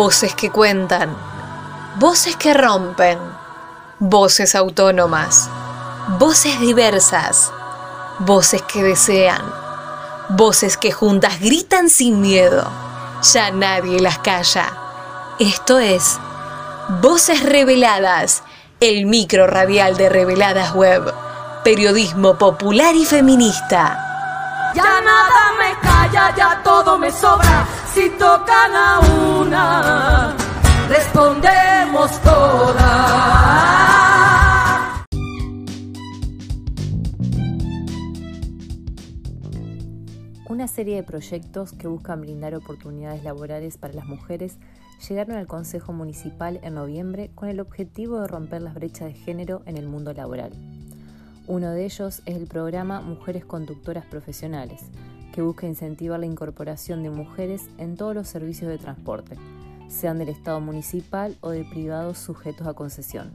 Voces que cuentan, voces que rompen, voces autónomas, voces diversas, voces que desean, voces que juntas gritan sin miedo. Ya nadie las calla. Esto es Voces Reveladas, el micro radial de Reveladas Web, periodismo popular y feminista. Ya nada me calla, ya todo me sobra. Si tocan a una, respondemos todas. Una serie de proyectos que buscan brindar oportunidades laborales para las mujeres llegaron al Consejo Municipal en noviembre con el objetivo de romper las brechas de género en el mundo laboral. Uno de ellos es el programa Mujeres Conductoras Profesionales, que busca incentivar la incorporación de mujeres en todos los servicios de transporte, sean del Estado municipal o de privados sujetos a concesión.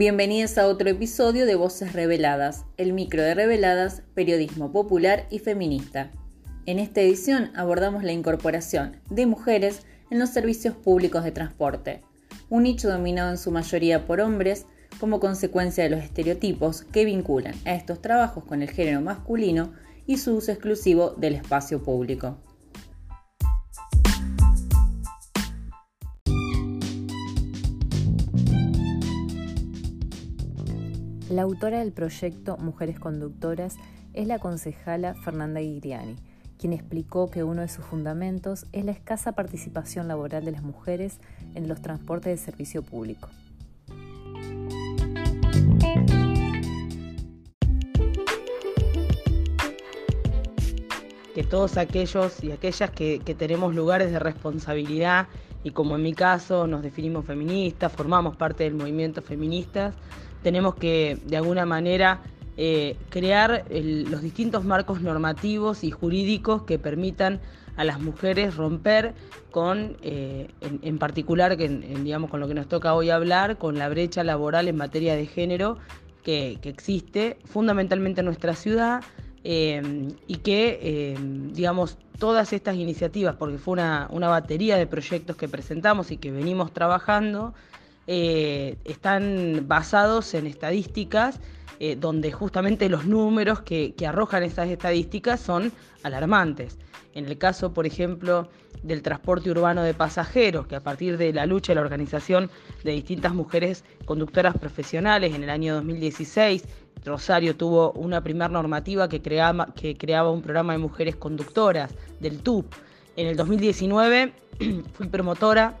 Bienvenidos a otro episodio de Voces Reveladas, el micro de Reveladas, periodismo popular y feminista. En esta edición abordamos la incorporación de mujeres en los servicios públicos de transporte, un nicho dominado en su mayoría por hombres como consecuencia de los estereotipos que vinculan a estos trabajos con el género masculino y su uso exclusivo del espacio público. La autora del proyecto Mujeres Conductoras es la concejala Fernanda Guiriani, quien explicó que uno de sus fundamentos es la escasa participación laboral de las mujeres en los transportes de servicio público. Que todos aquellos y aquellas que, que tenemos lugares de responsabilidad y como en mi caso nos definimos feministas, formamos parte del movimiento feministas, tenemos que de alguna manera eh, crear los distintos marcos normativos y jurídicos que permitan a las mujeres romper con, eh, en, particular, que, digamos, con lo que nos toca hoy hablar, con la brecha laboral en materia de género que, existe fundamentalmente en nuestra ciudad eh, y que, digamos, todas estas iniciativas, porque fue una, una batería de proyectos que presentamos y que venimos trabajando, eh, están basados en estadísticas eh, donde justamente los números que, arrojan esas estadísticas son alarmantes. En el caso, por ejemplo, del transporte urbano de pasajeros, que a partir de la lucha y la organización de distintas mujeres conductoras profesionales en el año 2016, Rosario tuvo una primera normativa que creaba, que creaba un programa de mujeres conductoras del TUP. En el 2019 fui promotora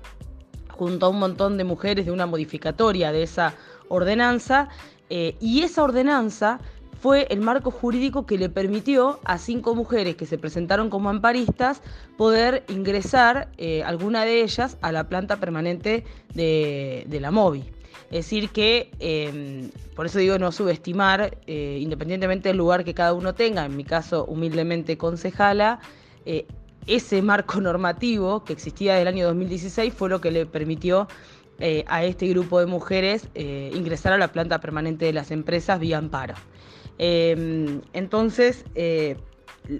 junto a un montón de mujeres de una modificatoria de esa ordenanza eh, y esa ordenanza fue el marco jurídico que le permitió a cinco mujeres que se presentaron como amparistas poder ingresar, eh, alguna de ellas, a la planta permanente de, la MOVI. Es decir, que em, por eso digo no subestimar, eh, independientemente del lugar que cada uno tenga, en mi caso humildemente concejala, ese marco normativo que existía desde el año 2016 fue lo que le permitió eh, a este grupo de mujeres eh, ingresar a la planta permanente de las empresas vía amparo. Em, entonces, eh,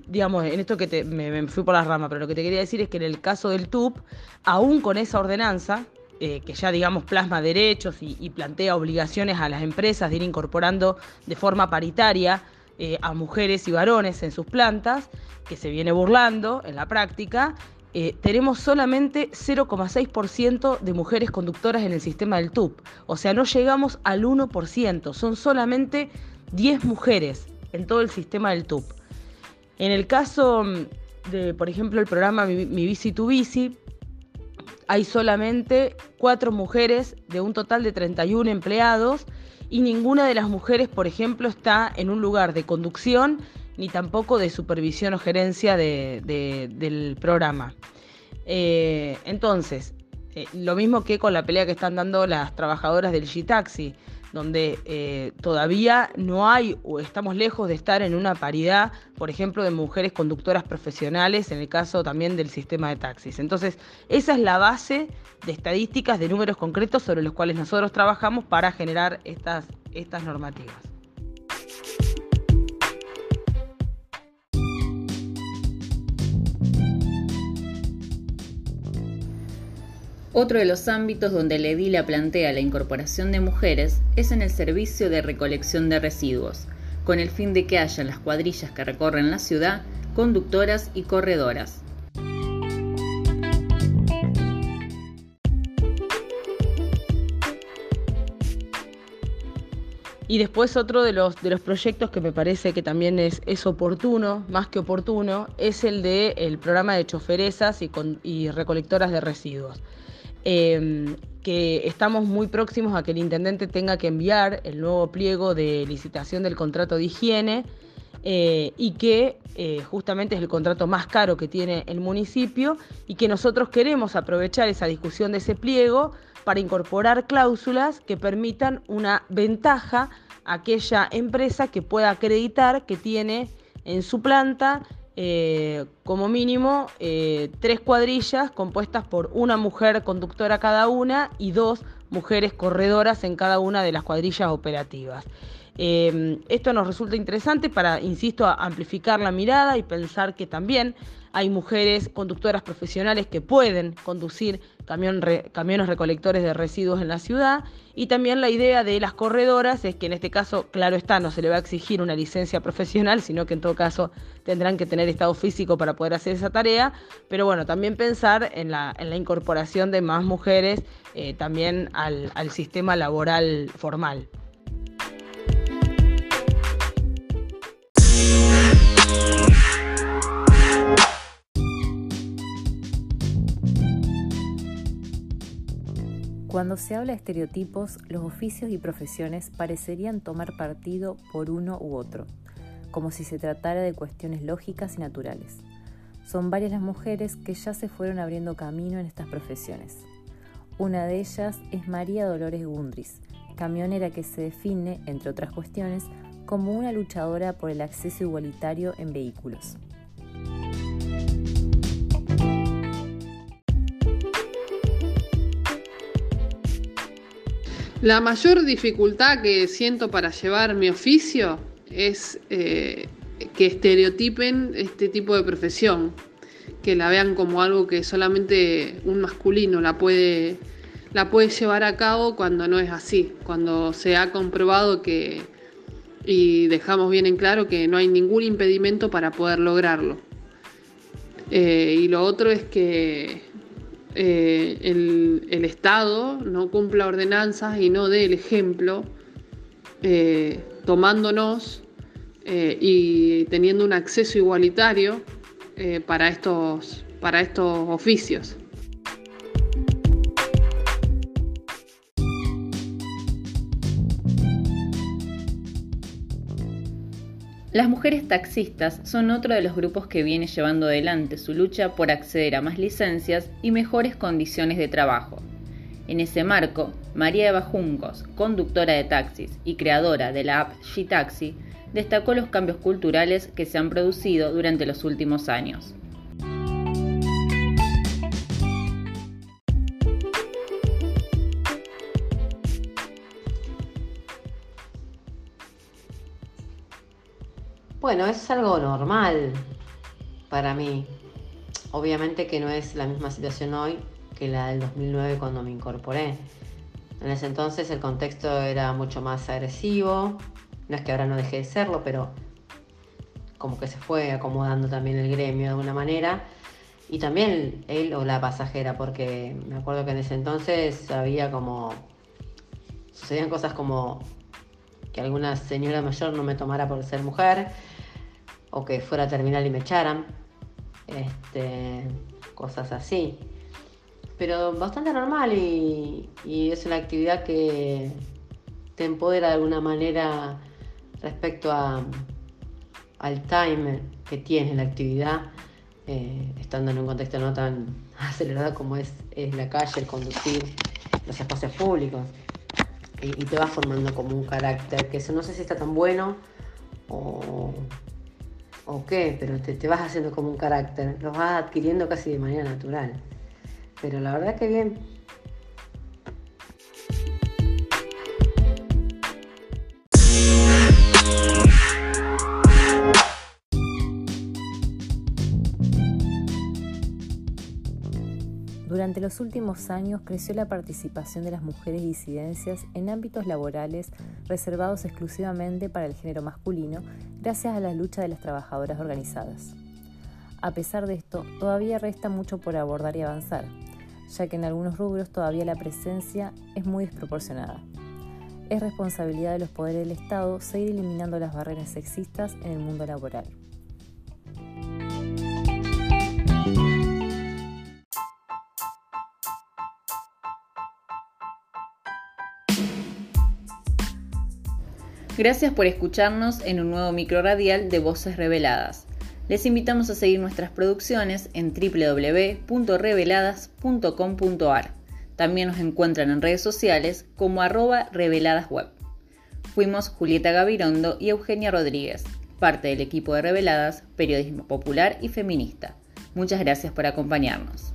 digamos, en esto que me, fui por la rama, pero lo que te quería decir es que en el caso del TUP, aún con esa ordenanza, que ya digamos plasma derechos y, plantea obligaciones a las empresas de ir incorporando de forma paritaria a mujeres y varones en sus plantas, que se viene burlando en la práctica, eh, tenemos solamente 0,6% de mujeres conductoras en el sistema del TUP. O sea, no llegamos al 1%, son solamente 10 mujeres en todo el sistema del TUP. En el caso mm, de, por ejemplo, el programa Mi, Bici tu Bici, hay solamente 4 mujeres de un total de 31 empleados y ninguna de las mujeres, por ejemplo, está en un lugar de conducción ni tampoco de supervisión o gerencia del programa. Eh, entonces, eh, lo mismo que con la pelea que están dando las trabajadoras del G-Taxi. donde eh, todavía no hay o estamos lejos de estar en una paridad, por ejemplo, de mujeres conductoras profesionales, en el caso también del sistema de taxis. Entonces, esa es la base de estadísticas, de números concretos sobre los cuales nosotros trabajamos para generar estas, estas normativas. Otro de los ámbitos donde edila plantea la incorporación de mujeres es en el servicio de recolección de residuos, con el fin de que haya las cuadrillas que recorren la ciudad conductoras y corredoras. Y después otro de los, de los proyectos que me parece que también es, es oportuno, más que oportuno, es el del el programa de choferesas y, y recolectoras de residuos. Em, que estamos muy próximos a que el intendente tenga que enviar el nuevo pliego de licitación del contrato de higiene eh, y que eh, justamente es el contrato más caro que tiene el municipio y que nosotros queremos aprovechar esa discusión de ese pliego para incorporar cláusulas que permitan una ventaja a aquella empresa que pueda acreditar que tiene en su planta eh, como mínimo eh, tres cuadrillas compuestas por una mujer conductora cada una y dos mujeres corredoras en cada una de las cuadrillas operativas. Eh, esto nos resulta interesante para, insisto, amplificar la mirada y pensar que también hay mujeres conductoras profesionales que pueden conducir camiones recolectores de residuos en la ciudad y también la idea de las corredoras es que en este caso, claro está, no se le va a exigir una licencia profesional, sino que en todo caso tendrán que tener estado físico para poder hacer esa tarea, pero bueno, también pensar en la, incorporación de más mujeres eh, también al sistema laboral formal. Cuando se habla de estereotipos, los oficios y profesiones parecerían tomar partido por uno u otro, como si se tratara de cuestiones lógicas y naturales. Son varias las mujeres que ya se fueron abriendo camino en estas profesiones. Una de ellas es María Dolores Gundris, camionera que se define, entre otras cuestiones, como una luchadora por el acceso igualitario en vehículos. La mayor dificultad que siento para llevar mi oficio es eh, que estereotipen este tipo de profesión, que la vean como algo que solamente un masculino la puede, la puede llevar a cabo cuando no es así, cuando se ha comprobado que, y dejamos bien en claro que no hay ningún impedimento para poder lograrlo. Eh, y lo otro es que eh, el, Estado no cumpla ordenanzas y no dé el ejemplo, eh, tomándonos eh, y teniendo un acceso igualitario para, estos, para estos oficios. Las mujeres taxistas son otro de los grupos que viene llevando adelante su lucha por acceder a más licencias y mejores condiciones de trabajo. En ese marco, María Eva Juncos, conductora de taxis y creadora de la app G-Taxi, destacó los cambios culturales que se han producido durante los últimos años. Bueno, es algo normal para mí. Obviamente que no es la misma situación hoy que la del 2009 cuando me incorporé. En ese entonces el contexto era mucho más agresivo. No es que ahora no deje de serlo, pero como que se fue acomodando también el gremio de alguna manera. Y también él o la pasajera, porque me acuerdo que en ese entonces había como... Sucedían cosas como que alguna señora mayor no me tomara por ser mujer o que fuera a terminar y me echaran, este, cosas así. Pero bastante normal y, es una actividad que te empodera de alguna manera respecto al time que tiene la actividad, eh, estando en un contexto no tan acelerado como es, es la calle, el conducir los espacios públicos. y, te vas formando como un carácter, que eso no sé si está tan bueno o, o qué, pero te, te vas haciendo como un carácter, lo vas adquiriendo casi de manera natural. Pero la verdad que bien, Durante los últimos años creció la participación de las mujeres disidencias en ámbitos laborales reservados exclusivamente para el género masculino gracias a la lucha de las trabajadoras organizadas. A pesar de esto, todavía resta mucho por abordar y avanzar, ya que en algunos rubros todavía la presencia es muy desproporcionada. Es responsabilidad de los poderes del Estado seguir eliminando las barreras sexistas en el mundo laboral. Gracias por escucharnos en un nuevo micro radial de Voces Reveladas. Les invitamos a seguir nuestras producciones en www.reveladas.com.ar. También nos encuentran en redes sociales como arroba reveladasweb. Fuimos Julieta Gavirondo y Eugenia Rodríguez, parte del equipo de Reveladas, periodismo popular y feminista. Muchas gracias por acompañarnos.